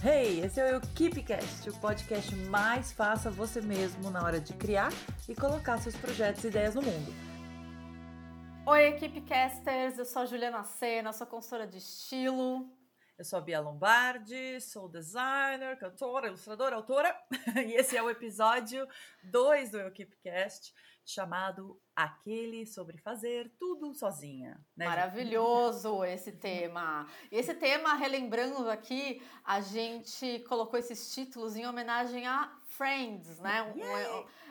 Hey, esse é o KeepCast, o podcast mais faça você mesmo na hora de criar e colocar seus projetos e ideias no mundo. Oi, Equipecasters, eu sou a Juliana Sena, sou consultora de estilo. Eu sou a Bia Lombardi, sou designer, cantora, ilustradora, autora, e esse é o episódio 2 do Equipecast, chamado Aquele sobre fazer tudo sozinha. Né, Maravilhoso esse tema. E esse tema, relembrando aqui, a gente colocou esses títulos em homenagem a Friends, né?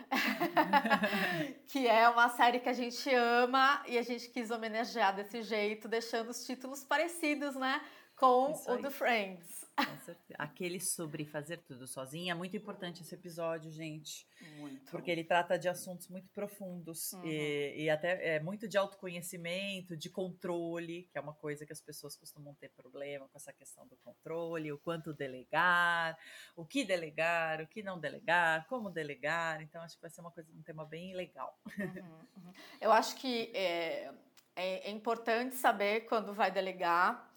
Que é uma série que a gente ama e a gente quis homenagear desse jeito, deixando os títulos parecidos, né? Com o do Friends. Com certeza. Aquele sobre fazer tudo sozinha. É muito importante esse episódio, gente. Muito. Porque ele trata de assuntos muito profundos uhum. e, e, até é muito de autoconhecimento, de controle, que é uma coisa que as pessoas costumam ter problema com essa questão do controle, o quanto delegar, o que delegar, o que não delegar, como delegar. Então, acho que vai ser uma coisa, um tema bem legal. Uhum, uhum. Eu acho que é, é, é importante saber quando vai delegar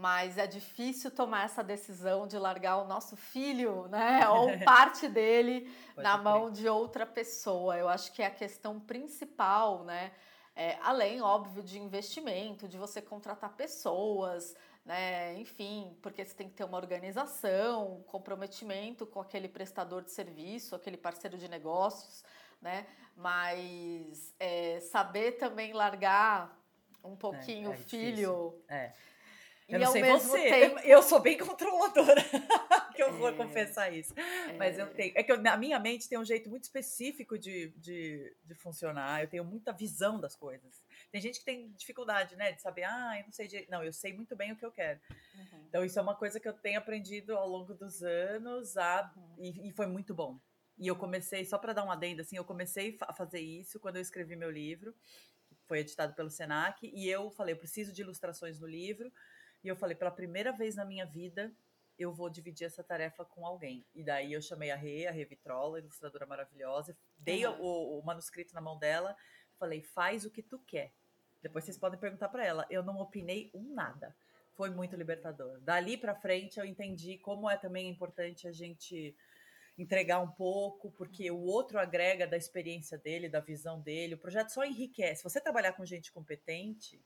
mas é difícil tomar essa decisão de largar o nosso filho, né, ou parte dele na mão de outra pessoa. Eu acho que é a questão principal, né, é, além, óbvio, de investimento, de você contratar pessoas, né, enfim, porque você tem que ter uma organização, um comprometimento com aquele prestador de serviço, aquele parceiro de negócios, né, mas é, saber também largar um pouquinho é, é o filho. É. Eu e não sei você, tempo... eu sou bem controladora, que eu vou é, confessar isso. É. Mas eu tenho. É que eu, na minha mente tem um jeito muito específico de, de, de, funcionar, eu tenho muita visão das coisas. Tem gente que tem dificuldade, né, de saber, ah, eu não sei direito. Não, eu sei muito bem o que eu quero. Uhum. Então, isso é uma coisa que eu tenho aprendido ao longo dos anos a, uhum. e, e foi muito bom. E eu comecei, só para dar um adendo, assim, eu comecei a fazer isso quando eu escrevi meu livro, que foi editado pelo Senac, e eu falei, eu preciso de ilustrações no livro e eu falei, pela primeira vez na minha vida, eu vou dividir essa tarefa com alguém. E daí eu chamei a Rê, a Rê Vitrola, ilustradora maravilhosa, dei uhum. o, o, manuscrito na mão dela, falei, faz o que tu quer. Depois vocês podem perguntar para ela. Eu não opinei um nada. Foi muito libertador. Dali para frente eu entendi como é também importante a gente entregar um pouco, porque o outro agrega da experiência dele, da visão dele. O projeto só enriquece. Se você trabalhar com gente competente,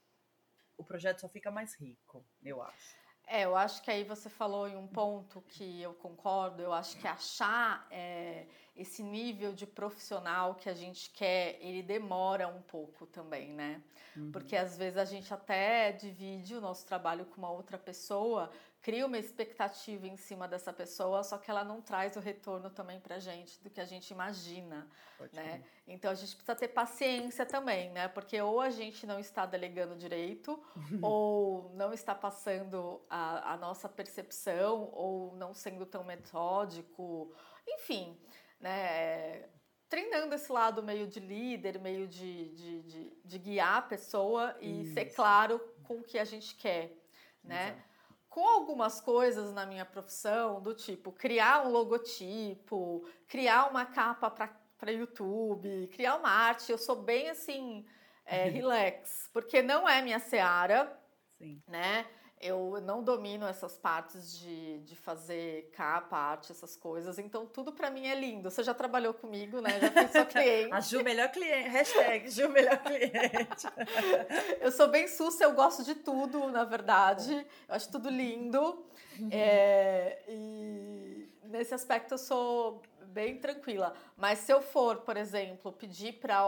o projeto só fica mais rico, eu acho. É, eu acho que aí você falou em um ponto que eu concordo. Eu acho que achar é, esse nível de profissional que a gente quer, ele demora um pouco também, né? Uhum. Porque às vezes a gente até divide o nosso trabalho com uma outra pessoa, cria uma expectativa em cima dessa pessoa, só que ela não traz o retorno também pra gente do que a gente imagina, Pode né? Então a gente precisa ter paciência também, né? Porque ou a gente não está delegando direito, ou não está passando a, a nossa percepção, ou não sendo tão metódico, enfim, né? treinando esse lado meio de líder, meio de, de, de, de guiar a pessoa e Isso. ser claro com o que a gente quer, né? Exato com algumas coisas na minha profissão, do tipo criar um logotipo, criar uma capa para YouTube, criar uma arte, eu sou bem assim, é, relax, porque não é minha seara, Sim. né? Eu não domino essas partes de, de fazer capa, arte, essas coisas. Então, tudo para mim é lindo. Você já trabalhou comigo, né? Já fui sua cliente. A Ju, melhor cliente. Hashtag Ju, melhor cliente. eu sou bem sussa, eu gosto de tudo, na verdade. Eu acho tudo lindo. Uhum. É, e nesse aspecto eu sou bem tranquila. Mas se eu for, por exemplo, pedir para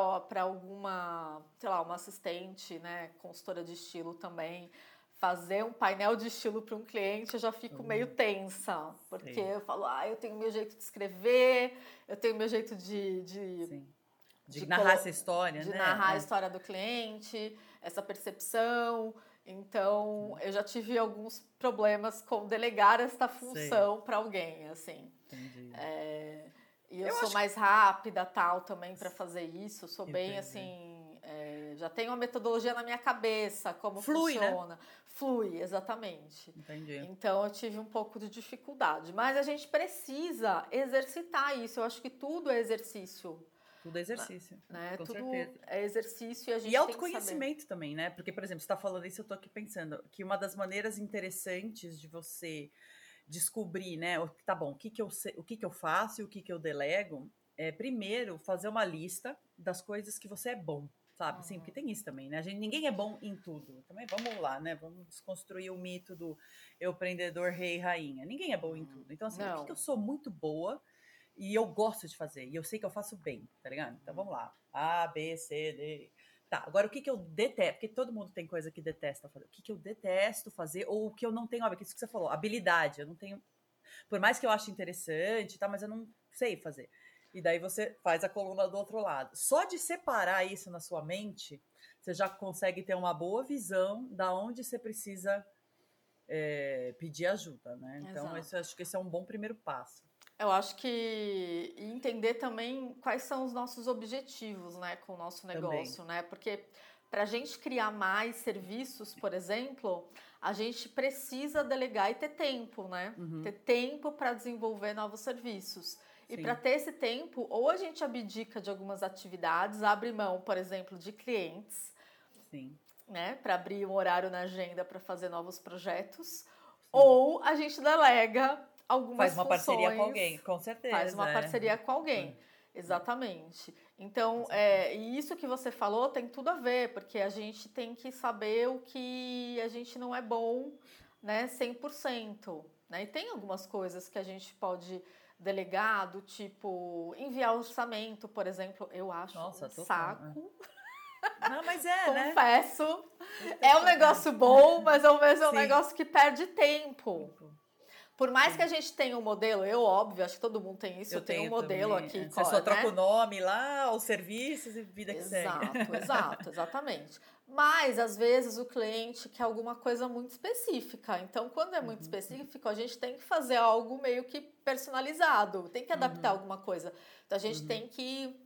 alguma, sei lá, uma assistente, né, consultora de estilo também fazer um painel de estilo para um cliente, eu já fico uhum. meio tensa, porque Sim. eu falo, ah, eu tenho meu jeito de escrever, eu tenho meu jeito de. De, de, de narrar essa história, de né? De narrar é. a história do cliente, essa percepção. Então, eu já tive alguns problemas com delegar esta função para alguém, assim. Entendi. É, e eu, eu sou mais rápida, tal, também para fazer isso. Sou Entendi. bem assim é, já tenho uma metodologia na minha cabeça, como Flui, né? funciona. Né? Flui, exatamente. Entendi. Então eu tive um pouco de dificuldade. Mas a gente precisa exercitar isso. Eu acho que tudo é exercício. Tudo é exercício. Né? Com tudo certeza. é exercício e a gente E autoconhecimento também, né? Porque, por exemplo, você está falando isso, eu estou aqui pensando que uma das maneiras interessantes de você descobrir, né? Tá bom, o que, que, eu, o que, que eu faço e o que, que eu delego, é primeiro fazer uma lista das coisas que você é bom, sabe? Uhum. Sim, porque tem isso também, né? A gente, ninguém é bom em tudo. Também vamos lá, né? Vamos desconstruir o mito do eu empreendedor rei rainha. Ninguém é bom em tudo. Então, assim, o que, eu sou muito boa e eu gosto de fazer, e eu sei que eu faço bem, tá ligado? Então vamos lá. A, B, C, D. Tá, agora o que, que eu detesto? Porque todo mundo tem coisa que detesta fazer. O que, que eu detesto fazer, ou o que eu não tenho, óbvio, isso que você falou, habilidade. Eu não tenho. Por mais que eu ache interessante, tá, mas eu não sei fazer. E daí você faz a coluna do outro lado. Só de separar isso na sua mente, você já consegue ter uma boa visão da onde você precisa é, pedir ajuda, né? Então, acho que esse é um bom primeiro passo. Eu acho que entender também quais são os nossos objetivos, né, com o nosso negócio, também. né? Porque para a gente criar mais serviços, por exemplo, a gente precisa delegar e ter tempo, né? Uhum. Ter tempo para desenvolver novos serviços. E para ter esse tempo, ou a gente abdica de algumas atividades, abre mão, por exemplo, de clientes, Sim. né, para abrir um horário na agenda para fazer novos projetos, Sim. ou a gente delega algumas Faz uma funções, parceria com alguém, com certeza. Faz uma é. parceria com alguém. É. Exatamente. Então, é, e isso que você falou tem tudo a ver, porque a gente tem que saber o que a gente não é bom, né, 100%. Né? E tem algumas coisas que a gente pode delegar, do tipo enviar orçamento, por exemplo, eu acho Nossa, um saco. Né? Não, mas é, né? Confesso. É um negócio bom, mas ao mesmo é um negócio que perde tempo. Por mais que a gente tenha um modelo, eu, óbvio, acho que todo mundo tem isso, eu, eu tenho, um modelo também. aqui. Você só né? troca o nome lá, os serviços e vida que exato, segue. Exato, exato, exatamente. Mas, às vezes, o cliente quer alguma coisa muito específica. Então, quando é muito uhum. específico, a gente tem que fazer algo meio que personalizado, tem que adaptar uhum. alguma coisa. Então, a gente uhum. tem que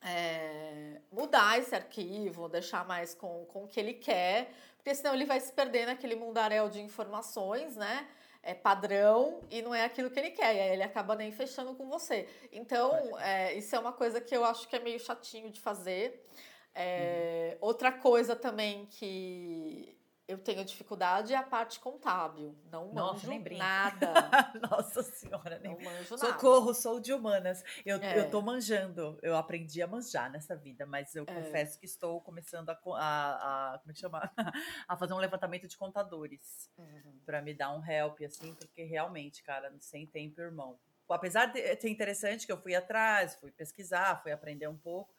é, mudar esse arquivo, deixar mais com, com o que ele quer, porque senão ele vai se perder naquele mundaréu de informações, né? É padrão e não é aquilo que ele quer, e aí ele acaba nem fechando com você. Então, é, isso é uma coisa que eu acho que é meio chatinho de fazer. É, uhum. Outra coisa também que eu tenho dificuldade é a parte contábil. Não Nossa, manjo nada. Nossa senhora, nem não manjo Socorro, nada. sou de humanas. Eu, é. eu tô manjando. Eu aprendi a manjar nessa vida, mas eu é. confesso que estou começando a, a, a, como é que chama? a fazer um levantamento de contadores uhum. para me dar um help assim, porque realmente, cara, sem tempo, irmão. Apesar de ser interessante que eu fui atrás, fui pesquisar, fui aprender um pouco,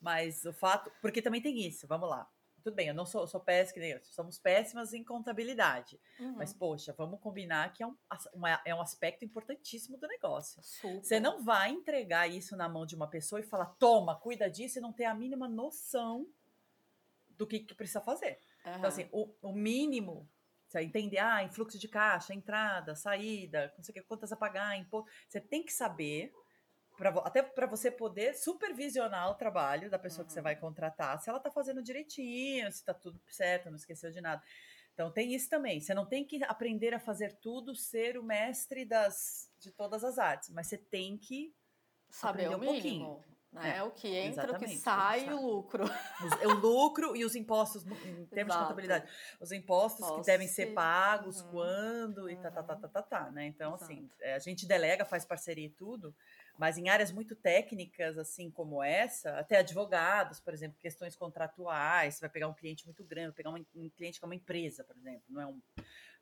mas o fato, porque também tem isso, vamos lá tudo bem, eu não sou, sou péssima, somos péssimas em contabilidade. Uhum. Mas, poxa, vamos combinar que é um, uma, é um aspecto importantíssimo do negócio. Super. Você não vai entregar isso na mão de uma pessoa e falar, toma, cuida disso e não ter a mínima noção do que, que precisa fazer. Uhum. Então, assim, o, o mínimo você entender, ah, influxo de caixa, entrada, saída, não sei o que, quantas a pagar, imposto. Você tem que saber pra, até para você poder supervisionar o trabalho da pessoa uhum. que você vai uhum. contratar, se ela está fazendo direitinho, se está tudo certo, não esqueceu de nada. Então tem isso também. Você não tem que aprender a fazer tudo, ser o mestre das de todas as artes, mas você tem que saber um mínimo. pouquinho. Né? É, o que entra, o que sai e o lucro. Os, o lucro e os impostos, em termos Exato. de contabilidade. Os impostos Posso que devem ser pagos, uhum. quando, uhum. e tá, tá, tá, tá, tá, tá, né? Então, assim, Exato. assim, a gente delega, faz parceria e tudo, mas em áreas muito técnicas, assim como essa, até advogados, por exemplo, questões contratuais, você vai pegar um cliente muito grande, pegar um, um cliente que é uma empresa, por exemplo, não é um,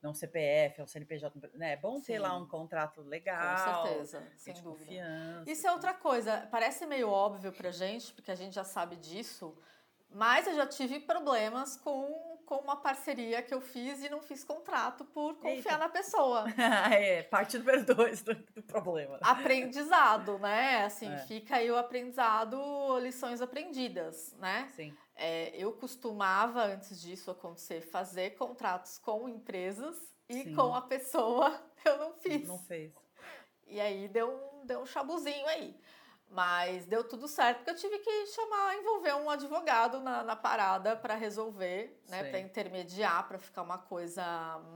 não é um CPF, é um CNPJ, né? É bom Sim. ter lá um contrato legal. Com certeza, sem dúvida. Confiança, Isso é outra coisa, parece meio óbvio pra gente, porque a gente já sabe disso, mas eu já tive problemas com com uma parceria que eu fiz e não fiz contrato por confiar Eita. na pessoa. é, parte número dois do, do, problema. Aprendizado, né? Assim, é. fica aí o aprendizado, lições aprendidas, né? Sim. É, eu costumava, antes disso acontecer, fazer contratos com empresas e Sim. com a pessoa eu não fiz. Não fez. E aí deu um, deu um chabuzinho aí. Mas deu tudo certo, porque eu tive que chamar, envolver um advogado na, na parada para resolver, né? Para intermediar, para ficar uma coisa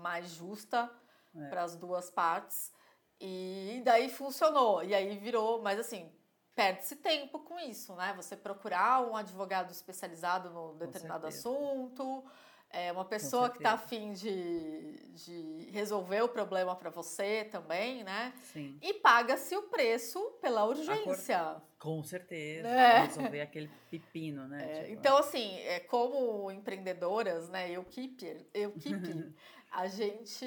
mais justa é. para as duas partes. E daí funcionou. E aí virou, mas assim, perde-se tempo com isso, né? Você procurar um advogado especializado no determinado assunto. É uma pessoa que está afim de, de resolver o problema para você também, né? Sim. E paga-se o preço pela urgência. Com certeza. É. Resolver aquele pepino, né? É, tipo, então, assim, é, como empreendedoras, né? Eu keeper, eu keeper, a gente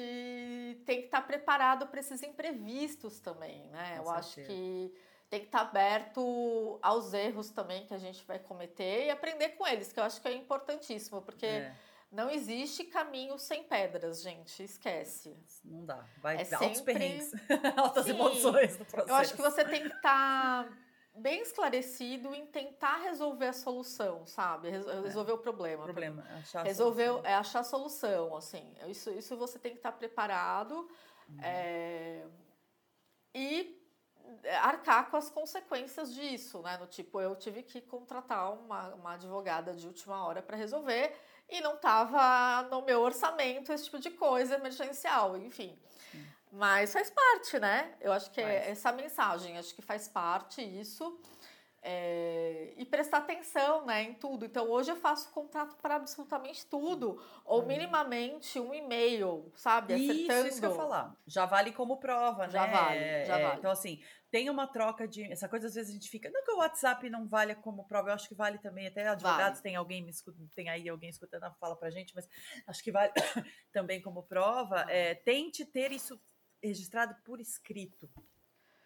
tem que estar tá preparado para esses imprevistos também, né? Com eu certeza. acho que tem que estar tá aberto aos erros também que a gente vai cometer e aprender com eles, que eu acho que é importantíssimo, porque. É não existe caminho sem pedras, gente. Esquece. Não dá. Vai é sempre... altos perrengues, altas Sim, emoções no processo. Eu acho que você tem que estar tá bem esclarecido em tentar resolver a solução, sabe? Resolver é. o problema. O problema, é achar resolver, solução. É achar a solução, assim. Isso, isso você tem que estar tá preparado uhum. é, e arcar com as consequências disso, né? No tipo, eu tive que contratar uma, uma advogada de última hora para resolver e não estava no meu orçamento esse tipo de coisa emergencial, enfim. Sim. Mas faz parte, né? Eu acho que é essa mensagem, acho que faz parte isso. É, e prestar atenção né, em tudo. Então, hoje eu faço contrato para absolutamente tudo, ou uhum. minimamente um e-mail, sabe? Acertando. Isso, isso que eu falar. Já vale como prova, já né? Vale, já é, vale. Então, assim, tem uma troca de. Essa coisa, às vezes, a gente fica. Não que o WhatsApp não vale como prova, eu acho que vale também. Até advogados, vale. tem alguém tem aí alguém escutando, fala pra gente, mas acho que vale também como prova. É, tente ter isso registrado por escrito.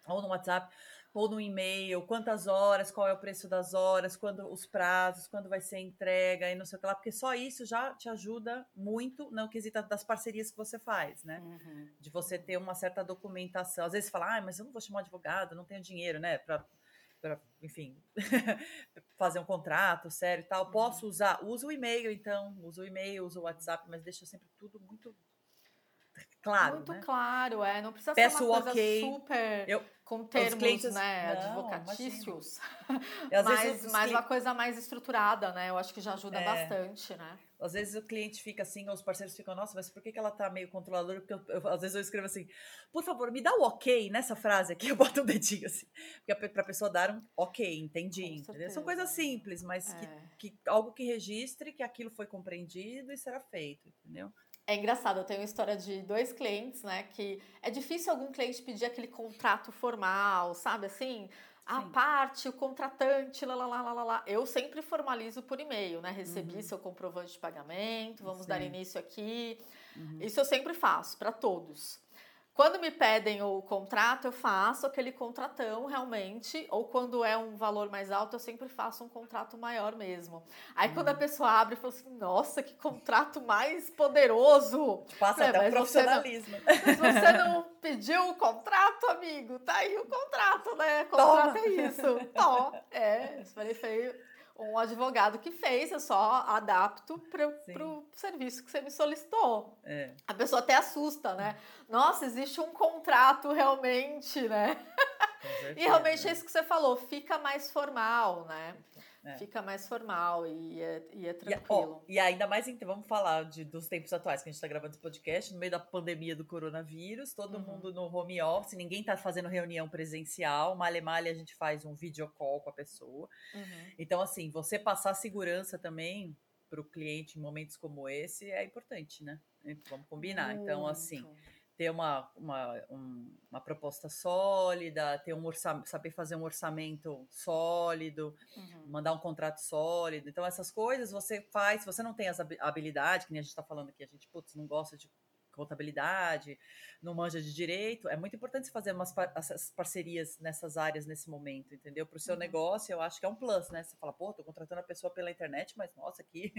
Ou no WhatsApp ou no e-mail, quantas horas, qual é o preço das horas, quando os prazos, quando vai ser entrega e não sei o que lá, porque só isso já te ajuda muito no quesito das parcerias que você faz, né? Uhum. De você ter uma certa documentação. Às vezes fala, ah, mas eu não vou chamar um advogado, não tenho dinheiro, né? Pra, pra enfim, fazer um contrato sério e tal. Uhum. Posso usar? Usa o e-mail, então. Usa o e-mail, usa o WhatsApp, mas deixa sempre tudo muito claro. Muito né? claro, é. Não precisa Peço ser uma coisa okay. super eu, com termos clientes, né, não, advocatícios. mas, mas uma coisa mais estruturada, né? Eu acho que já ajuda é. bastante, né? Às vezes o cliente fica assim, ou os parceiros ficam, nossa, mas por que, que ela tá meio controladora? Porque eu, eu, às vezes eu escrevo assim, por favor, me dá o ok nessa frase aqui, eu boto um dedinho assim. Porque pra pessoa dar um ok, entendi. São coisas simples, mas é. que, que, algo que registre que aquilo foi compreendido e será feito, entendeu? É engraçado, eu tenho uma história de dois clientes, né? Que é difícil algum cliente pedir aquele contrato formal, sabe assim? A parte, o contratante, lá, lá, lá, lá, lá. Eu sempre formalizo por e-mail, né? Recebi uhum. seu comprovante de pagamento, vamos Sim. dar início aqui. Uhum. Isso eu sempre faço, para todos. Quando me pedem o contrato, eu faço aquele contratão realmente, ou quando é um valor mais alto, eu sempre faço um contrato maior mesmo. Aí quando a uhum. pessoa abre, fala assim: nossa, que contrato mais poderoso! Passa é, até o profissionalismo. Você não, mas você não pediu o contrato, amigo? Tá aí o contrato, né? Contrato Toma. é isso. Tó, é, falei feio um advogado que fez, eu só adapto para o serviço que você me solicitou. É. A pessoa até assusta, né? Nossa, existe um contrato realmente, né? e realmente é isso que você falou, fica mais formal, né? É. Fica mais formal e é, e é tranquilo. E, ó, e, ainda mais, então, vamos falar de, dos tempos atuais que a gente está gravando esse podcast, no meio da pandemia do coronavírus, todo uhum. mundo no home office, ninguém está fazendo reunião presencial, malha malha a gente faz um video call com a pessoa. Uhum. Então, assim, você passar segurança também para o cliente em momentos como esse é importante, né? Vamos combinar. Muito. Então, assim ter uma, uma, um, uma proposta sólida, ter um saber fazer um orçamento sólido, uhum. mandar um contrato sólido. Então, essas coisas você faz, se você não tem essa habilidade, que nem a gente está falando aqui, a gente putz, não gosta de contabilidade, não manja de direito, é muito importante você fazer umas par essas parcerias nessas áreas nesse momento, entendeu? Para o seu uhum. negócio, eu acho que é um plus, né? Você fala, pô, tô contratando a pessoa pela internet, mas nossa, que,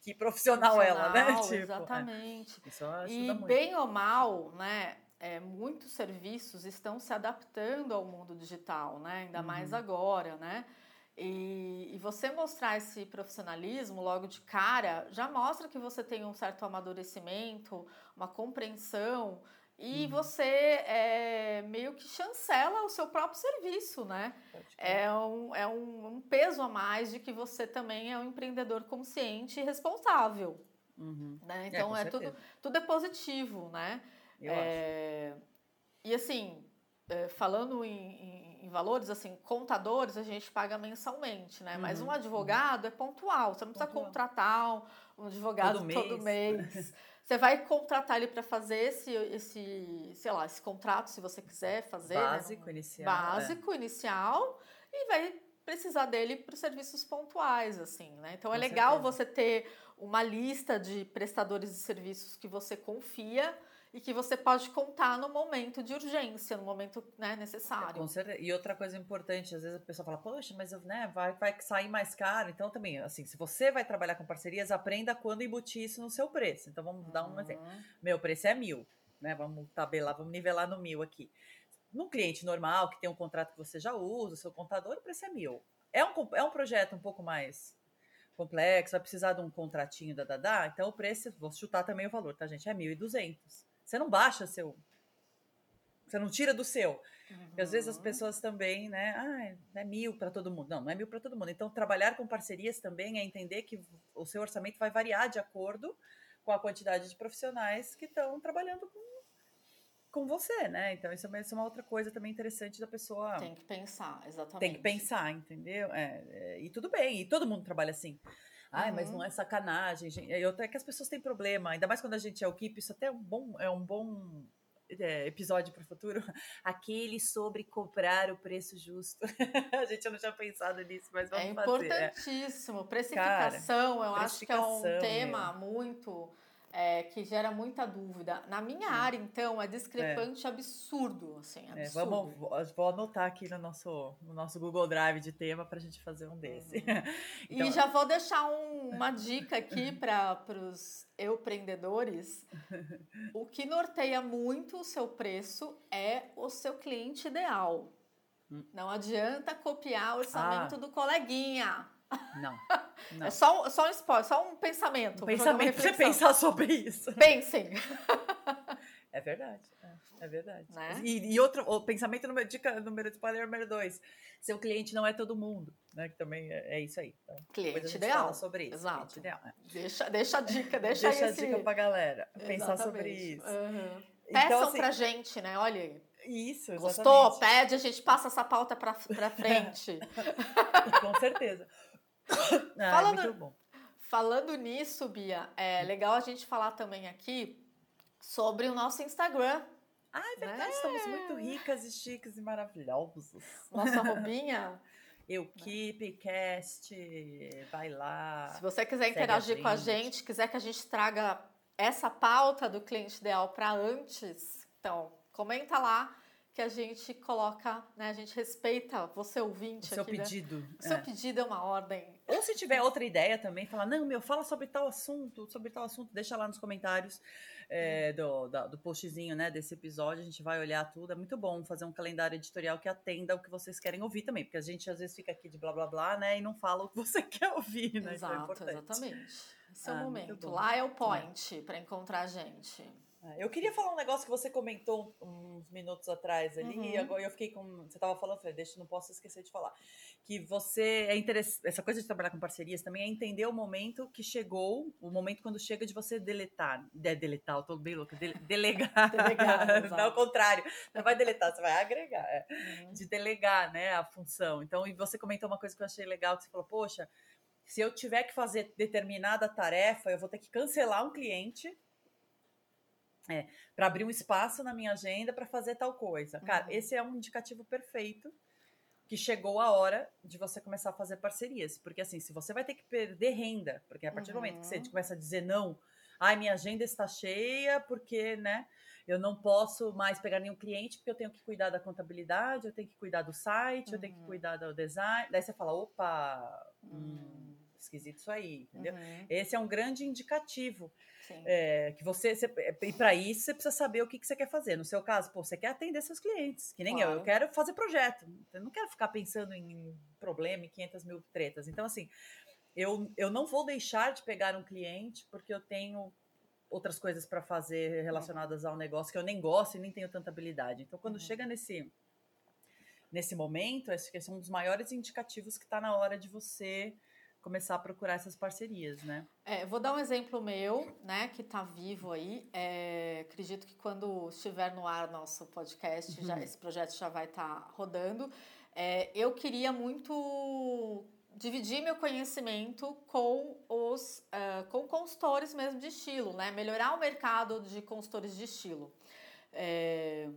que profissional, profissional ela, né? Tipo, é. exatamente. É, isso ajuda e muito. bem ou mal, né? É, muitos serviços estão se adaptando ao mundo digital, né? Ainda uhum. mais agora, né? E, e, você mostrar esse profissionalismo logo de cara já mostra que você tem um certo amadurecimento, uma compreensão e uhum. você é, meio que chancela o seu próprio serviço, né? É, um, é um, um, peso a mais de que você também é um empreendedor consciente e responsável. Uhum. Né? É, então é, é tudo, tudo é positivo, né? Eu é, acho. E assim, é, falando em, em, em, valores, assim, contadores a gente paga mensalmente, né? Uhum. Mas um uhum. advogado é pontual, você não precisa pontual. contratar um, advogado todo mês. Todo mês. Você vai contratar ele para fazer esse, esse, sei lá, esse contrato, se você quiser fazer. Né? Básico, né? inicial. Básico, é. inicial. E vai precisar dele para os serviços pontuais, assim, né? Então, é Com é legal certeza. você ter uma lista de prestadores de serviços que você confia e que você pode contar no momento de urgência, no momento né, necessário. Com certeza. E outra coisa importante, às vezes a pessoa fala, poxa, mas né, vai, vai sair mais caro. Então, também, assim, se você vai trabalhar com parcerias, aprenda quando embutir isso no seu preço. Então, vamos uhum. dar um exemplo. Meu preço é mil, né? Vamos tabelar, vamos nivelar no mil aqui. Num cliente normal, que tem um contrato que você já usa, o seu contador, o preço é mil. É um, é um projeto um pouco mais complexo, vai precisar de um contratinho da Dadá, então o preço, vou chutar também o valor, tá, gente? É 1.200. Você não baixa seu. Você não tira do seu. Uhum. às vezes as uhum. pessoas também, né? Ah, é mil para todo mundo. Não, não é mil para todo mundo. Então, trabalhar com parcerias também é entender que o seu orçamento vai variar de acordo com a quantidade de profissionais que estão trabalhando com, com você, né? Então, isso é, isso é uma outra coisa também interessante da pessoa. Tem que pensar, exatamente. Tem que pensar, entendeu? É, é, e tudo bem, e todo mundo trabalha assim. Ai, uhum. mas não é sacanagem, gente. Eu, é que as pessoas têm problema, ainda mais quando a gente é o keep, isso até é um bom, é um bom é, episódio para o futuro. Aquele sobre cobrar o preço justo. a gente não tinha pensado nisso, mas vamos é fazer. É importantíssimo. Precificação, eu acho que é um tema muito é, que gera muita dúvida. Na minha área, então, é discrepante é. absurdo, assim, absurdo. É, vamos, vou anotar aqui no nosso, no nosso Google Drive de tema para a gente fazer um desse. Uhum. então, e já vou deixar um, uma dica aqui para os empreendedores. O que norteia muito o seu preço é o seu cliente ideal. Hum. Não adianta copiar o orçamento ah. do coleguinha. Não. não. É só, só um spoiler, só um pensamento. Um pensamento pra você pensar sobre isso. Pensem. É verdade. É, é verdade. Né? E, e, outro, o pensamento número, dica número spoiler número dois. Seu cliente não é todo mundo, né? Que também é, é isso aí. Então, cliente ideal. sobre isso. Exato. Ideal, é. deixa, deixa a dica, deixa, deixa esse... a dica pra galera pensar Exatamente. sobre isso. Uhum. Então, Peçam assim, pra gente, né? Olha aí. Isso, exatamente. Gostou? Pede, a gente passa essa pauta pra frente. Com certeza. Ah, falando, muito bom. falando nisso, Bia, é legal a gente falar também aqui sobre o nosso Instagram. Ah, é verdade, né? estamos muito ricas e chiques e maravilhosos. Nossa roubinha. Eukipcast, vai lá. Se você quiser interagir a com a gente, quiser que a gente traga essa pauta do cliente ideal para antes, então comenta lá que a gente coloca, né? A gente respeita você ouvinte. O seu aqui, pedido. Né? O seu é. pedido é uma ordem. Ou se tiver outra ideia também, fala, não, meu, fala sobre tal assunto, sobre tal assunto, deixa lá nos comentários é, do, do, do postzinho, né, desse episódio, a gente vai olhar tudo. É muito bom fazer um calendário editorial que atenda o que vocês querem ouvir também, porque a gente às vezes fica aqui de blá blá blá, né, e não fala o que você quer ouvir, né? É Exato, é exatamente. Esse é o ah, momento. Lá é o point é. para encontrar a gente. É, eu queria falar um negócio que você comentou uns minutos atrás ali, uhum. e agora eu fiquei com. Você estava falando, falei, deixa, não posso esquecer de falar. Que você é interessante. Essa coisa de trabalhar com parcerias também é entender o momento que chegou, o momento quando chega de você deletar. De, deletar, eu tô bem louca. De, delegar. delegar não, ao contrário. Não vai deletar, você vai agregar. É. Uhum. De delegar, né, a função. Então, e você comentou uma coisa que eu achei legal, que você falou, poxa, se eu tiver que fazer determinada tarefa, eu vou ter que cancelar um cliente é, para abrir um espaço na minha agenda para fazer tal coisa. Cara, uhum. esse é um indicativo perfeito que chegou a hora de você começar a fazer parcerias. Porque assim, se você vai ter que perder renda, porque a partir uhum. do momento que você uhum. começa a dizer não, ai, minha agenda está cheia, porque, né, eu não posso mais pegar nenhum cliente, porque eu tenho que cuidar da contabilidade, eu tenho que cuidar do site, uhum. eu tenho que uhum. cuidar do design. Daí você fala, opa, esquisito isso aí, entendeu? Uhum. Esse é um grande indicativo. É, que você, você e para isso você precisa saber o que, que você quer fazer. No seu caso, pô, você quer atender seus clientes, que nem claro. eu. Eu quero fazer projeto. Eu não quero ficar pensando em problema e 500 mil tretas. Então, assim, eu, eu não vou deixar de pegar um cliente porque eu tenho outras coisas para fazer relacionadas ao negócio que eu nem gosto e nem tenho tanta habilidade. Então, quando uhum. chega nesse nesse momento, esse é um dos maiores indicativos que está na hora de você começar a procurar essas parcerias, né? É, vou dar um exemplo meu, né, que está vivo aí. É, acredito que quando estiver no ar nosso podcast, uhum. já, esse projeto já vai estar tá rodando. É, eu queria muito dividir meu conhecimento com os uh, com consultores mesmo de estilo, né? Melhorar o mercado de consultores de estilo. É,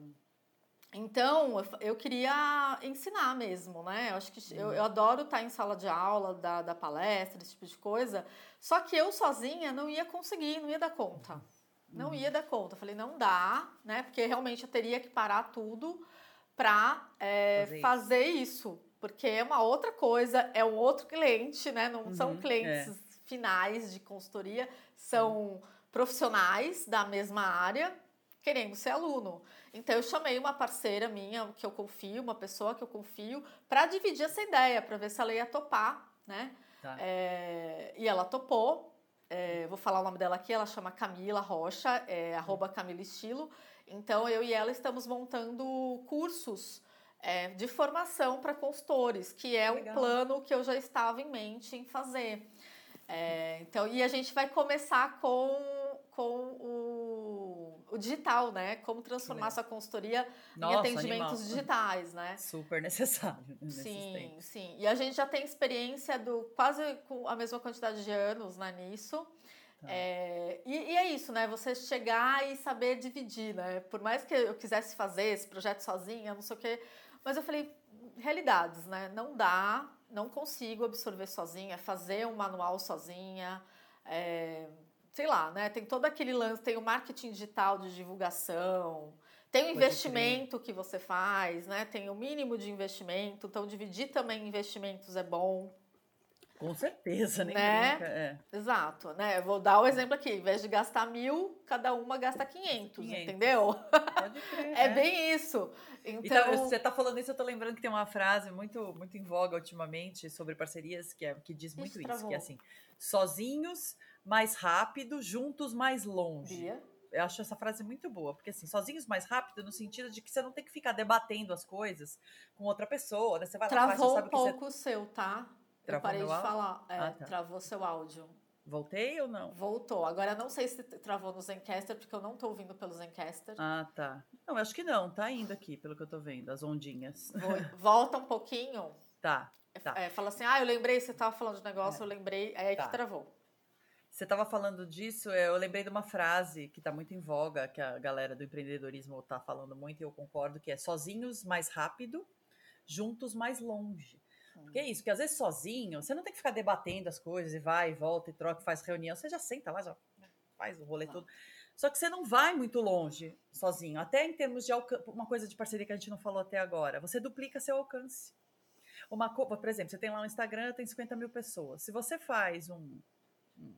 então, eu queria ensinar mesmo, né? Eu acho que eu, eu, adoro estar em sala de aula, dar, dar palestra, esse tipo de coisa. Só que eu sozinha não ia conseguir, não ia dar conta. Não uhum. ia dar conta. Eu falei, não dá, né? Porque realmente eu teria que parar tudo para é, fazer, fazer isso. Porque é uma outra coisa, é um outro cliente, né? Não uhum, são clientes é. finais de consultoria, são uhum. profissionais da mesma área querendo ser aluno. Então eu chamei uma parceira minha que eu confio, uma pessoa que eu confio, para dividir essa ideia, para ver se ela ia topar, né? Tá. É, e ela topou. É, vou falar o nome dela aqui, ela chama Camila Rocha, é, arroba Camila Estilo. Então eu e ela estamos montando cursos é, de formação para consultores, que é Legal. um plano que eu já estava em mente em fazer. É, então, e a gente vai começar com, com o o digital, né? Como transformar é. sua consultoria Nossa, em atendimentos animal. digitais, né? Super necessário. Sim, tempos. sim. E a gente já tem experiência do quase com a mesma quantidade de anos né, nisso. Tá. É, e, e, é isso, né? Você chegar e saber dividir, né? Por mais que eu quisesse fazer esse projeto sozinha, não sei o quê, mas eu falei, realidades, né? Não dá, não consigo absorver sozinha, fazer um manual sozinha. É, sei lá, né? Tem todo aquele lance, tem o marketing digital de divulgação, tem o investimento que você faz, né? Tem o mínimo de investimento, então dividir também investimentos é bom. Com certeza, nem né? Brinca, é. Exato, né? vou dar o um exemplo aqui, em vez de gastar mil, cada uma gasta 500, 500. entendeu? Pode crer, é, é, bem isso. Então, então, você está falando isso, eu estou lembrando que tem uma frase muito, muito em voga ultimamente sobre parcerias que, é, que diz muito isso, isso que é assim, sozinhos mais rápido, juntos mais longe. Bia? Eu acho essa frase muito boa, porque assim, sozinhos mais rápido, no sentido de que você não tem que ficar debatendo as coisas com outra pessoa, né? Você vai Travou lá, faz, um pouco o seu, tá? Travou eu parei de áudio? falar. É, ah, tá. Travou seu áudio. Voltei ou não? Voltou. Agora não sei se travou no Zencaster, porque eu não tô ouvindo pelo Zencaster. Ah, tá. Não, acho que não. Tá indo aqui, pelo que eu tô vendo, as ondinhas. Volta um pouquinho. Tá. tá. É, fala assim, ah, eu lembrei, você tava falando de negócio, é. eu lembrei, é aí tá. que travou. Você estava falando disso, eu lembrei de uma frase que está muito em voga, que a galera do empreendedorismo está falando muito, e eu concordo, que é sozinhos mais rápido, juntos mais longe. Porque é isso, que às vezes sozinho, você não tem que ficar debatendo as coisas e vai e volta e troca, faz reunião, você já senta lá, já faz o rolê todo. Só que você não vai muito longe sozinho, até em termos de alcance, uma coisa de parceria que a gente não falou até agora, você duplica seu alcance. Uma, por exemplo, você tem lá um Instagram, tem 50 mil pessoas. Se você faz um,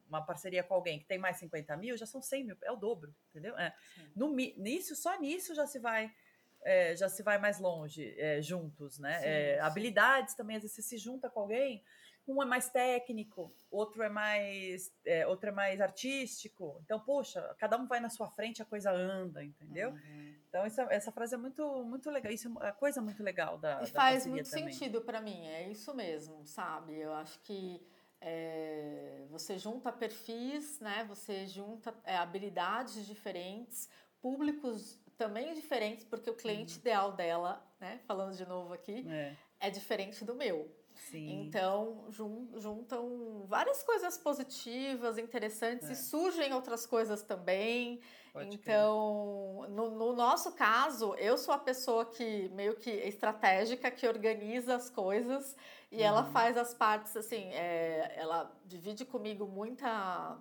uma parceria com alguém que tem mais 50 mil, já são 100 mil, é o dobro, entendeu? É. No, nisso, só nisso já se vai é, já se vai mais longe é, juntos, né? Sim, é, sim. Habilidades também, às vezes você se junta com alguém, um é mais técnico, outro é mais, é, outro é mais artístico. Então, poxa, cada um vai na sua frente, a coisa anda, entendeu? Uhum. Então, essa, essa frase é muito, muito legal. Isso é uma coisa muito legal da. E da faz muito também. sentido para mim, é isso mesmo, sabe? Eu acho que é, você junta perfis, né? Você junta é, habilidades diferentes, públicos também diferentes, porque o cliente uhum. ideal dela, né? Falando de novo aqui, é, é diferente do meu. Sim. Então, jun, juntam várias coisas positivas, interessantes, é. e surgem outras coisas também. Pode então, no, no, nosso caso, eu sou a pessoa que meio que estratégica, que organiza as coisas e uhum. ela faz as partes assim, é, ela divide comigo muita.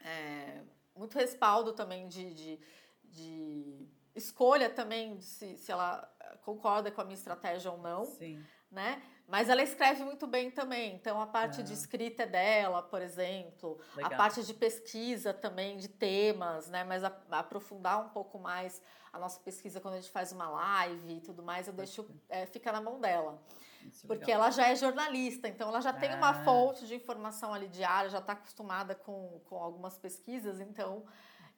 É, muito respaldo também de, de, de escolha também se, se ela concorda com a minha estratégia ou não. Sim. Né? Mas ela escreve muito bem também. Então, a parte ah. de escrita é dela, por exemplo. Legal. A parte de pesquisa também, de temas, né? Mas a, a aprofundar um pouco mais a nossa pesquisa quando a gente faz uma live e tudo mais, eu deixo, é, fica na mão dela. Isso é porque legal. ela já é jornalista, então ela já ah. tem uma ah. fonte de informação ali diária, já está acostumada com, com algumas pesquisas, então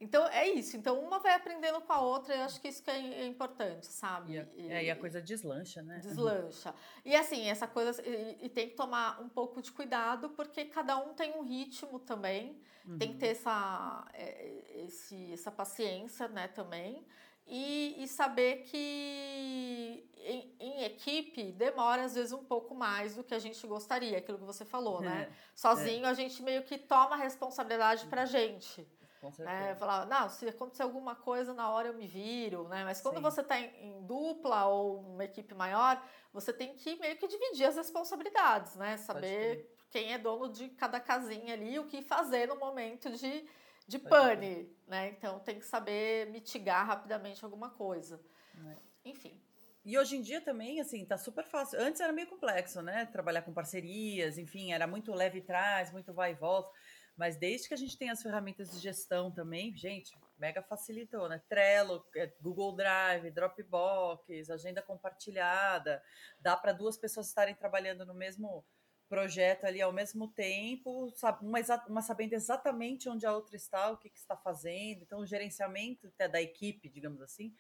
Então é isso. Então uma vai aprendendo com a outra, e eu acho que isso que é, é importante, sabe? E, e, a coisa deslancha, né? Deslancha. E assim, essa coisa. E, e, tem que tomar um pouco de cuidado, porque cada um tem um ritmo também. Uhum. Tem que ter uhum. essa, é, esse, essa paciência, né, também. E, e, saber que em, em, equipe demora às vezes um pouco mais do que a gente gostaria, aquilo que você falou, né? É, Sozinho é. a gente meio que toma a responsabilidade pra gente. Com né? Falar, não, se acontecer alguma coisa na hora eu me viro, né? Mas quando Sim. você está em, em, dupla ou uma equipe maior, você tem que meio que dividir as responsabilidades, né? Saber quem é dono de cada casinha ali e o que fazer no momento de, de pane, né? Então tem que saber mitigar rapidamente alguma coisa. É. Enfim. E hoje em dia também, assim, tá super fácil. Antes era meio complexo, né? Trabalhar com parcerias, enfim, era muito leve trás, muito vai e volta. Mas desde que a gente tem as ferramentas de gestão também, gente, mega facilitou, né? Trello, é, Google Drive, Dropbox, agenda compartilhada, dá para duas pessoas estarem trabalhando no mesmo projeto ali ao mesmo tempo, uma, sabendo exatamente onde a outra está, o que, que está fazendo. Então, o gerenciamento da equipe, digamos assim,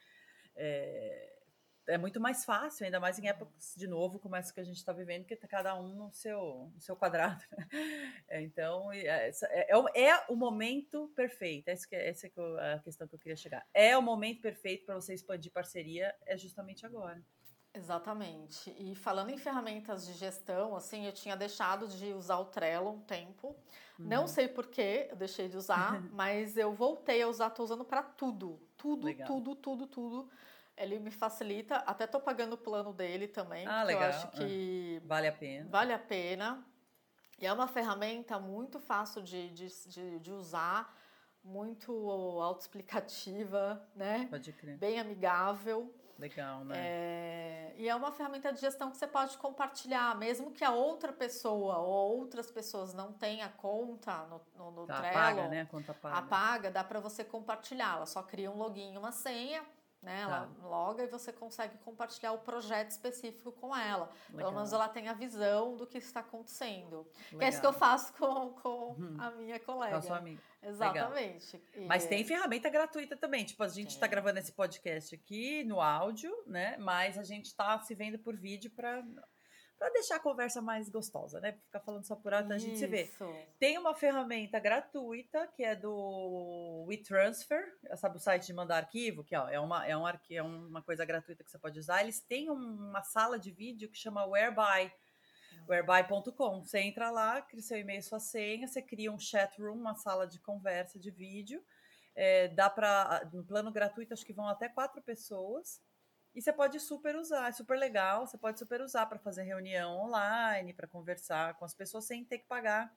é, é muito mais fácil, ainda mais em épocas de novo como essa que a gente está vivendo, que tá cada um no seu, no seu quadrado. Né? É, então, é, é, é, é, o momento perfeito. Essa, que, é, essa que é a questão que eu queria chegar. É o momento perfeito para você expandir parceria, é justamente agora. Exatamente. E falando em ferramentas de gestão, assim, eu tinha deixado de usar o Trello um tempo. Uhum. Não sei por que eu deixei de usar, mas eu voltei a usar, estou usando para tudo. Tudo, Legal. tudo, tudo, tudo ele me facilita, até tô pagando o plano dele também, ah, legal. eu acho que é. vale a pena. Vale a pena. E é uma ferramenta muito fácil de, de, de, de usar, muito autoexplicativa, né? Pode crer. Bem amigável. Legal, né? É, e é uma ferramenta de gestão que você pode compartilhar, mesmo que a outra pessoa ou outras pessoas não tenha conta no, no, no tá, Trello. Apaga, né? A conta paga. Apaga, dá para você compartilhar. Ela só cria um login e uma senha né? Ela tá. loga e você consegue compartilhar o projeto específico com ela. Legal. Pelo menos ela tem a visão do que está acontecendo. Legal. Que é isso que eu faço com, com uhum. a minha colega. Com a sua amiga. Exatamente. E... Mas tem ferramenta gratuita também. Tipo, a gente está gravando esse podcast aqui no áudio, né? Mas a gente está se vendo por vídeo para para deixar a conversa mais gostosa, né? Ficar falando só por alto, a gente se vê. Tem uma ferramenta gratuita que é do WeTransfer, sabe o site de mandar arquivo, que ó, é, uma, é, um arquivo, é uma coisa gratuita que você pode usar. Eles têm uma sala de vídeo que chama Whereby. Whereby.com. Você entra lá, cria seu e-mail, sua senha, você cria um chat room, uma sala de conversa de vídeo. É, dá para no plano gratuito acho que vão até quatro pessoas e você pode super usar, é super legal, você pode super usar para fazer reunião online, para conversar com as pessoas sem ter que pagar.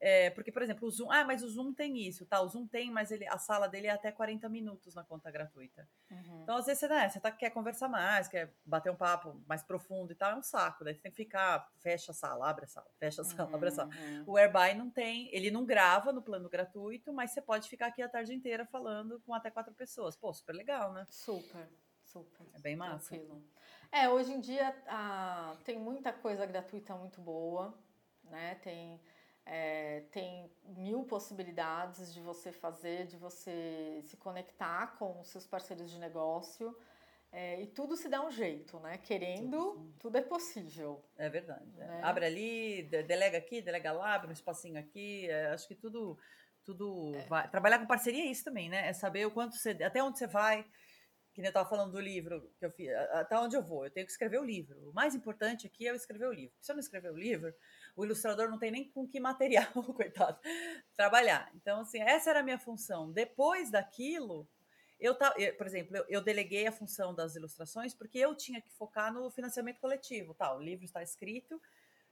É, porque, por exemplo, o Zoom, ah, mas o Zoom tem isso, tá? O Zoom tem, mas ele, a sala dele é até 40 minutos na conta gratuita. Uhum. Então, às vezes, você, né, você tá, quer conversar mais, quer bater um papo mais profundo e tal, é um saco. Daí você tem que ficar, fecha a sala, abre a sala, fecha a sala, uhum. abre a sala. Uhum. O Airby não tem, ele não grava no plano gratuito, mas você pode ficar aqui a tarde inteira falando com até quatro pessoas. Pô, super legal, né? Super. Super. É bem massa. Tranquilo. É, hoje em dia ah, tem muita coisa gratuita muito boa, né? Tem, é, tem mil possibilidades de você fazer, de você se conectar com os seus parceiros de negócio. É, e tudo se dá um jeito, né? Querendo, tudo, tudo é possível. É verdade. É. Né? Abre ali, delega aqui, delega lá, abre um espacinho aqui. É, acho que tudo, tudo é. vai. Trabalhar com parceria é isso também, né? É saber o quanto você, até onde você vai, que nem eu estava falando do livro que eu fiz, até onde eu vou, eu tenho que escrever o livro. O mais importante aqui é eu escrever o livro. Se eu não escrever o livro, o ilustrador não tem nem com que material, coitado, trabalhar. Então, assim, essa era a minha função. Depois daquilo, eu, eu por exemplo, eu, eu, deleguei a função das ilustrações porque eu tinha que focar no financiamento coletivo. Tá, o livro está escrito,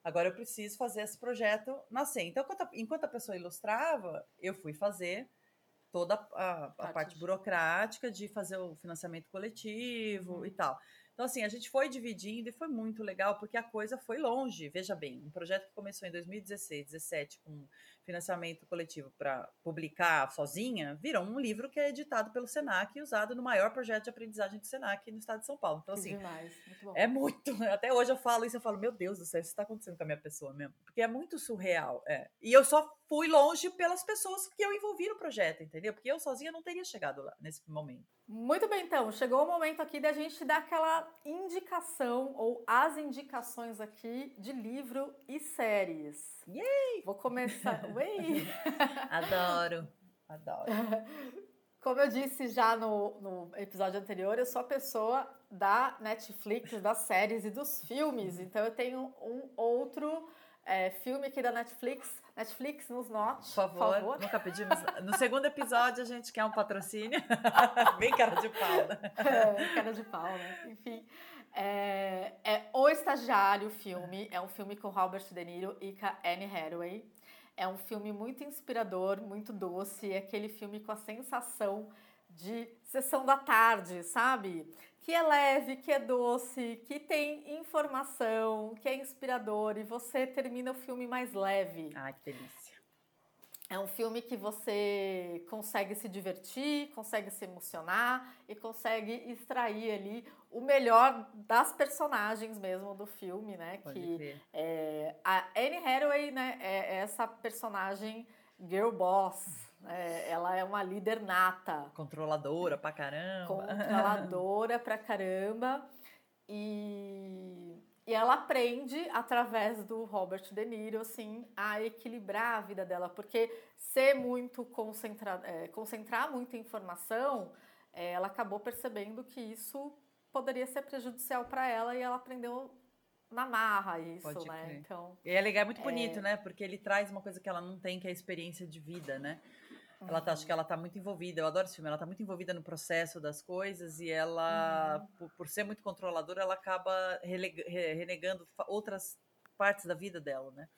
agora eu preciso fazer esse projeto nascer. Então, enquanto a, enquanto a pessoa ilustrava, eu fui fazer toda a, a parte, parte burocrática de fazer o financiamento coletivo uhum. e tal. Então, assim, a gente foi dividindo e foi muito legal, porque a coisa foi longe. Veja bem, um projeto que começou em 2016, 2017, com financiamento coletivo para publicar sozinha, virou um livro que é editado pelo Senac e usado no maior projeto de aprendizagem do Senac no estado de São Paulo. Então, assim, demais. Muito é muito. Até hoje eu falo isso, eu falo, meu Deus do céu, isso está acontecendo com a minha pessoa mesmo. Porque é muito surreal. É. E eu só fui longe pelas pessoas que eu envolvi no projeto, entendeu? Porque eu sozinha não teria chegado lá nesse momento. Muito bem, então, chegou o momento aqui da gente dar aquela indicação ou as indicações aqui de livro e séries. Yay! Vou começar. Adoro, adoro. Como eu disse já no, no episódio anterior, eu sou a pessoa da Netflix, das séries e dos filmes. Então eu tenho um outro é, filme aqui da Netflix. Netflix, nos note, por favor. Por favor. Nunca pedimos. No segundo episódio, a gente quer um patrocínio. Bem cara de pau, né? É, cara de pau, né? Enfim. É, é O Estagiário, filme. É um filme com Robert De Niro e com Anne Hathaway. É um filme muito inspirador, muito doce. É aquele filme com a sensação de sessão da tarde, sabe? Que é leve, que é doce, que tem informação, que é inspirador e você termina o filme mais leve. Ai, que delícia. É um filme que você consegue se divertir, consegue se emocionar e consegue extrair ali o melhor das personagens mesmo do filme, né? Pode que é, a Anne Hathaway, né, é essa personagem girl boss, é, ela é uma líder nata. Controladora pra caramba. Controladora pra caramba. E, e ela aprende, através do Robert De Niro, assim, a equilibrar a vida dela. Porque ser muito concentrada, é, concentrar muita informação, é, ela acabou percebendo que isso poderia ser prejudicial para ela e ela aprendeu na marra isso, Pode né? Crer. Então, e é legal, é muito bonito, é... né? Porque ele traz uma coisa que ela não tem, que é a experiência de vida, né? Ela tá, acho que ela tá muito envolvida, eu adoro esse filme, ela tá muito envolvida no processo das coisas e ela, uhum. por, por, ser muito controladora, ela acaba renegando outras partes da vida dela, né?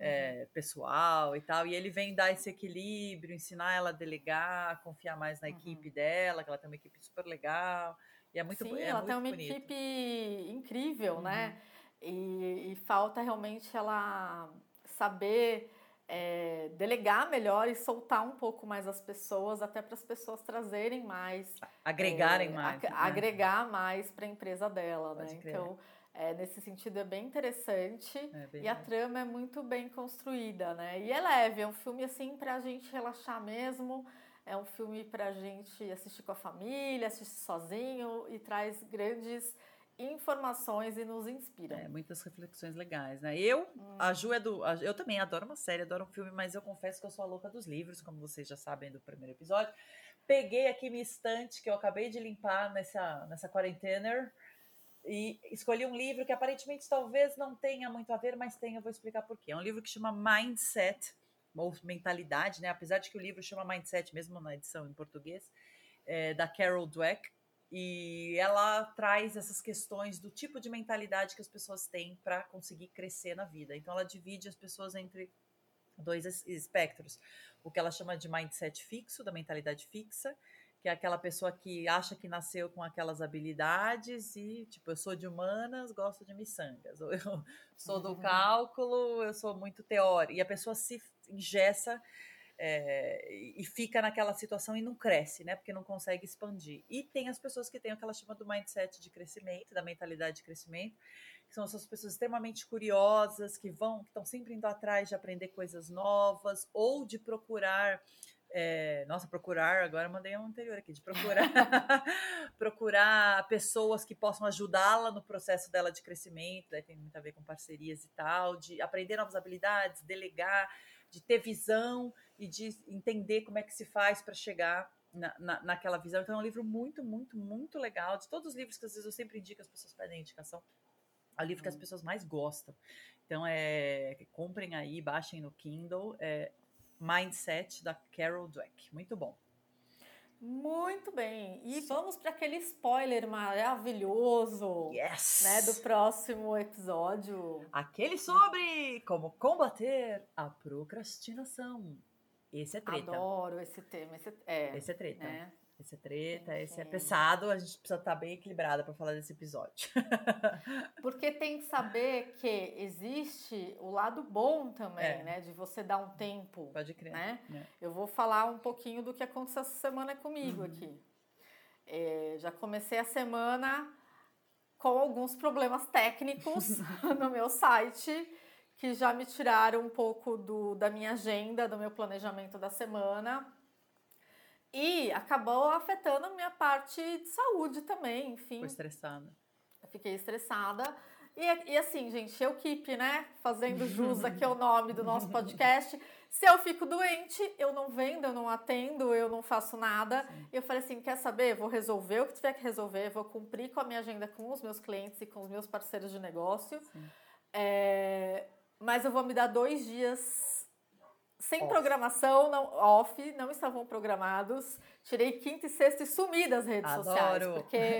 É, uhum. pessoal e tal, e ele vem dar esse equilíbrio, ensinar ela a delegar, confiar mais na uhum. equipe dela, que ela tem uma equipe super legal, e é muito Sim, é ela muito tem uma bonito. equipe incrível, né? Uhum. E, e falta realmente ela saber é, delegar melhor e soltar um pouco mais as pessoas, até para as pessoas trazerem mais. Agregarem é, mais. A, né? Agregar mais para a empresa dela, Pode né? Crer. Então, é, nesse sentido, é bem interessante é bem e a trama é muito bem construída, né? E é leve, é um filme assim para a gente relaxar mesmo. É um filme para a gente assistir com a família, assistir sozinho e traz grandes informações e nos inspira. É, muitas reflexões legais, né? Eu, hum. a Ju é do. A, eu também adoro uma série, adoro um filme, mas eu confesso que eu sou a louca dos livros, como vocês já sabem do primeiro episódio. Peguei aqui minha estante que eu acabei de limpar nessa, nessa quarentena e escolhi um livro que aparentemente talvez não tenha muito a ver, mas tem, eu vou explicar por quê. É um livro que chama Mindset, ou Mentalidade, né? Apesar de que o livro chama Mindset, mesmo na edição em português, é, da Carol Dweck e ela traz essas questões do tipo de mentalidade que as pessoas têm para conseguir crescer na vida. Então, ela divide as pessoas entre dois espectros: o que ela chama de mindset fixo, da mentalidade fixa, que é aquela pessoa que acha que nasceu com aquelas habilidades e, tipo, eu sou de humanas, gosto de miçangas, ou eu sou do uhum. cálculo, eu sou muito teórica, e a pessoa se ingessa é, e fica naquela situação e não cresce, né? Porque não consegue expandir. E tem as pessoas que têm aquela chama do mindset de crescimento, da mentalidade de crescimento, que são essas pessoas extremamente curiosas, que vão, que estão sempre indo atrás de aprender coisas novas ou de procurar. É, nossa, procurar, agora mandei um anterior aqui, de procurar procurar pessoas que possam ajudá-la no processo dela de crescimento, tem muito a ver com parcerias e tal, de aprender novas habilidades, delegar, de ter visão e de entender como é que se faz para chegar na, na, naquela visão. Então é um livro muito, muito, muito legal. De todos os livros que às vezes eu sempre indico, as pessoas pedem indicação, é o livro que as uhum. pessoas mais gostam. Então é comprem aí, baixem no Kindle. É Mindset da Carol Dweck. Muito bom. Muito bem. E vamos para aquele spoiler maravilhoso yes. né, do próximo episódio. Aquele sobre como combater a procrastinação. Esse é treta. Adoro esse tema. Esse é, esse é treta. Né? Esse é treta, sim, esse é pesado, a gente precisa estar tá bem equilibrada para falar desse episódio. Porque tem que saber que existe o lado bom também, é. né? De você dar um tempo. Pode crer. Né? É. Eu vou falar um pouquinho do que aconteceu essa semana comigo uhum. aqui. É, já comecei a semana com alguns problemas técnicos no meu site que já me tiraram um pouco do, da minha agenda, do meu planejamento da semana. E acabou afetando a minha parte de saúde também, enfim. Ficou estressada. Eu fiquei estressada. E, e assim, gente, eu keep, né? Fazendo jus aqui é o nome do nosso podcast. Se eu fico doente, eu não vendo, eu não atendo, eu não faço nada. Sim. E eu falei assim: quer saber? Vou resolver o que tiver que resolver, vou cumprir com a minha agenda com os meus clientes e com os meus parceiros de negócio. É, mas eu vou me dar dois dias sem off. programação, não, off, não estavam programados. Tirei quinta e sexta e sumi das redes Adoro. sociais. Porque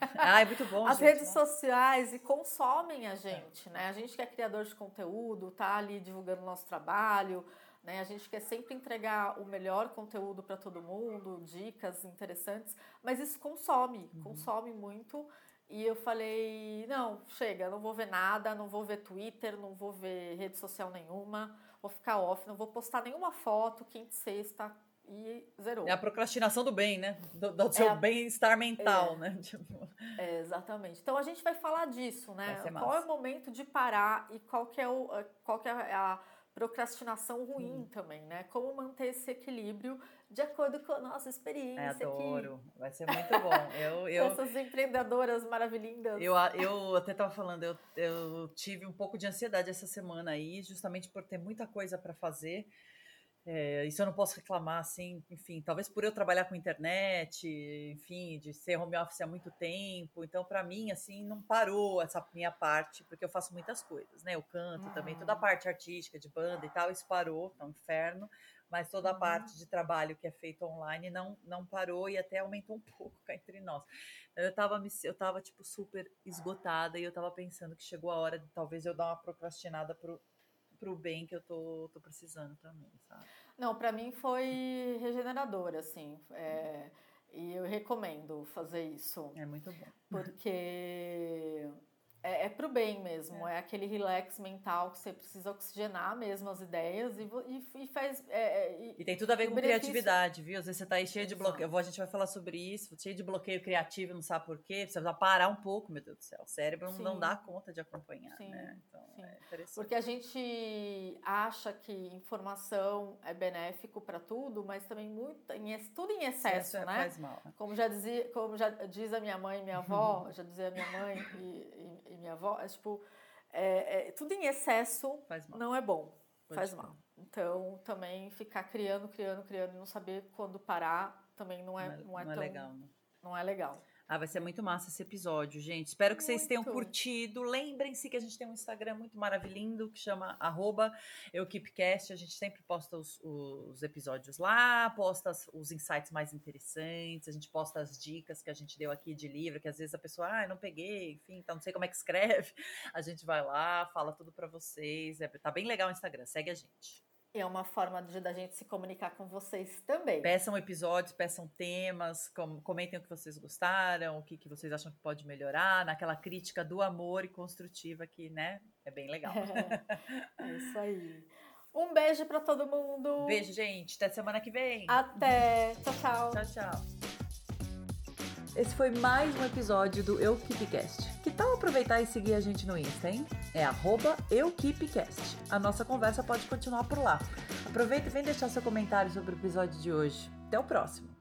ah, é muito bom, as gente, redes né? sociais e consomem a gente, né? A gente que é criador de conteúdo, tá ali divulgando nosso trabalho, né? A gente quer sempre entregar o melhor conteúdo para todo mundo, dicas interessantes, mas isso consome, uhum. consome muito. E eu falei, não, chega, não vou ver nada, não vou ver Twitter, não vou ver rede social nenhuma vou ficar off, não vou postar nenhuma foto, quinta e sexta, e zerou. É a procrastinação do bem, né? Do, do seu é bem-estar mental, é, né? Tipo... É, exatamente. Então a gente vai falar disso, né? Qual é o momento de parar e qual que é, o, qual que é a procrastinação ruim hum. também, né? Como manter esse equilíbrio de acordo com a nossa experiência. É, adoro, aqui. vai ser muito bom. Eu, eu, Essas empreendedoras maravilhindas. Eu, eu até estava falando, eu, eu tive um pouco de ansiedade essa semana aí, justamente por ter muita coisa para fazer. É, isso eu não posso reclamar, assim, enfim, talvez por eu trabalhar com internet, enfim, de ser home office há muito tempo, então para mim, assim, não parou essa minha parte, porque eu faço muitas coisas, né? Eu canto também, toda a uhum. parte artística de banda e tal, isso parou, é um inferno, mas toda a uhum. parte de trabalho que é feito online não, não parou e até aumentou um pouco entre nós. Eu tava, eu tava, tipo, super esgotada e eu tava pensando que chegou a hora de talvez eu dar uma procrastinada pro, pro bem que eu tô, tô precisando também, sabe? Não, para mim foi regenerador, assim. É, e eu recomendo fazer isso. É muito bom. Porque é, é pro bem mesmo, é. é. aquele relax mental que você precisa oxigenar mesmo as ideias e, e, e faz. É, é, e, e, tem tudo a ver com benefício... criatividade, viu? Às vezes você tá aí cheio de bloqueio. A gente vai falar sobre isso, cheio de bloqueio criativo, não sabe por quê. Você vai parar um pouco, meu Deus do céu. O cérebro Sim. não dá conta de acompanhar. Sim. Né? Então, Sim. é interessante. Porque a gente acha que informação é benéfico para tudo, mas também muito, em, tudo em excesso, é, né? Faz mal. Como já, dizia, como já diz a minha mãe e minha avó, já dizia a minha mãe e, avó, é tipo, é, é, tudo em excesso não é bom, Pode faz ser. mal. Então, também ficar criando, criando, criando e não saber quando parar também não é, não é, não é, é tão, legal. Né? Não é legal. Ah, vai ser muito massa esse episódio, gente. Espero que muito. vocês tenham curtido. Lembrem-se que a gente tem um Instagram muito maravilhoso que chama arroba EuKeepCast. A gente sempre posta os, os, episódios lá, posta os insights mais interessantes, a gente posta as dicas que a gente deu aqui de livro, que às vezes a pessoa, ah, não peguei, enfim, então não sei como é que escreve. A gente vai lá, fala tudo para vocês. É, tá bem legal o Instagram, segue a gente é uma forma de da gente se comunicar com vocês também. Peçam episódios, peçam temas, com, comentem o que vocês gostaram, o que, que vocês acham que pode melhorar, naquela crítica do amor e construtiva que, né, é bem legal. É, é isso aí. Um beijo para todo mundo. Beijo, gente. Até semana que vem. Até. Tchau, tchau. Tchau, tchau. Esse foi mais um episódio do EuKeepCast. Que tal aproveitar e seguir a gente no Insta, hein? É EuKeepCast. A nossa conversa pode continuar por lá. Aproveita e vem deixar seu comentário sobre o episódio de hoje. Até o próximo!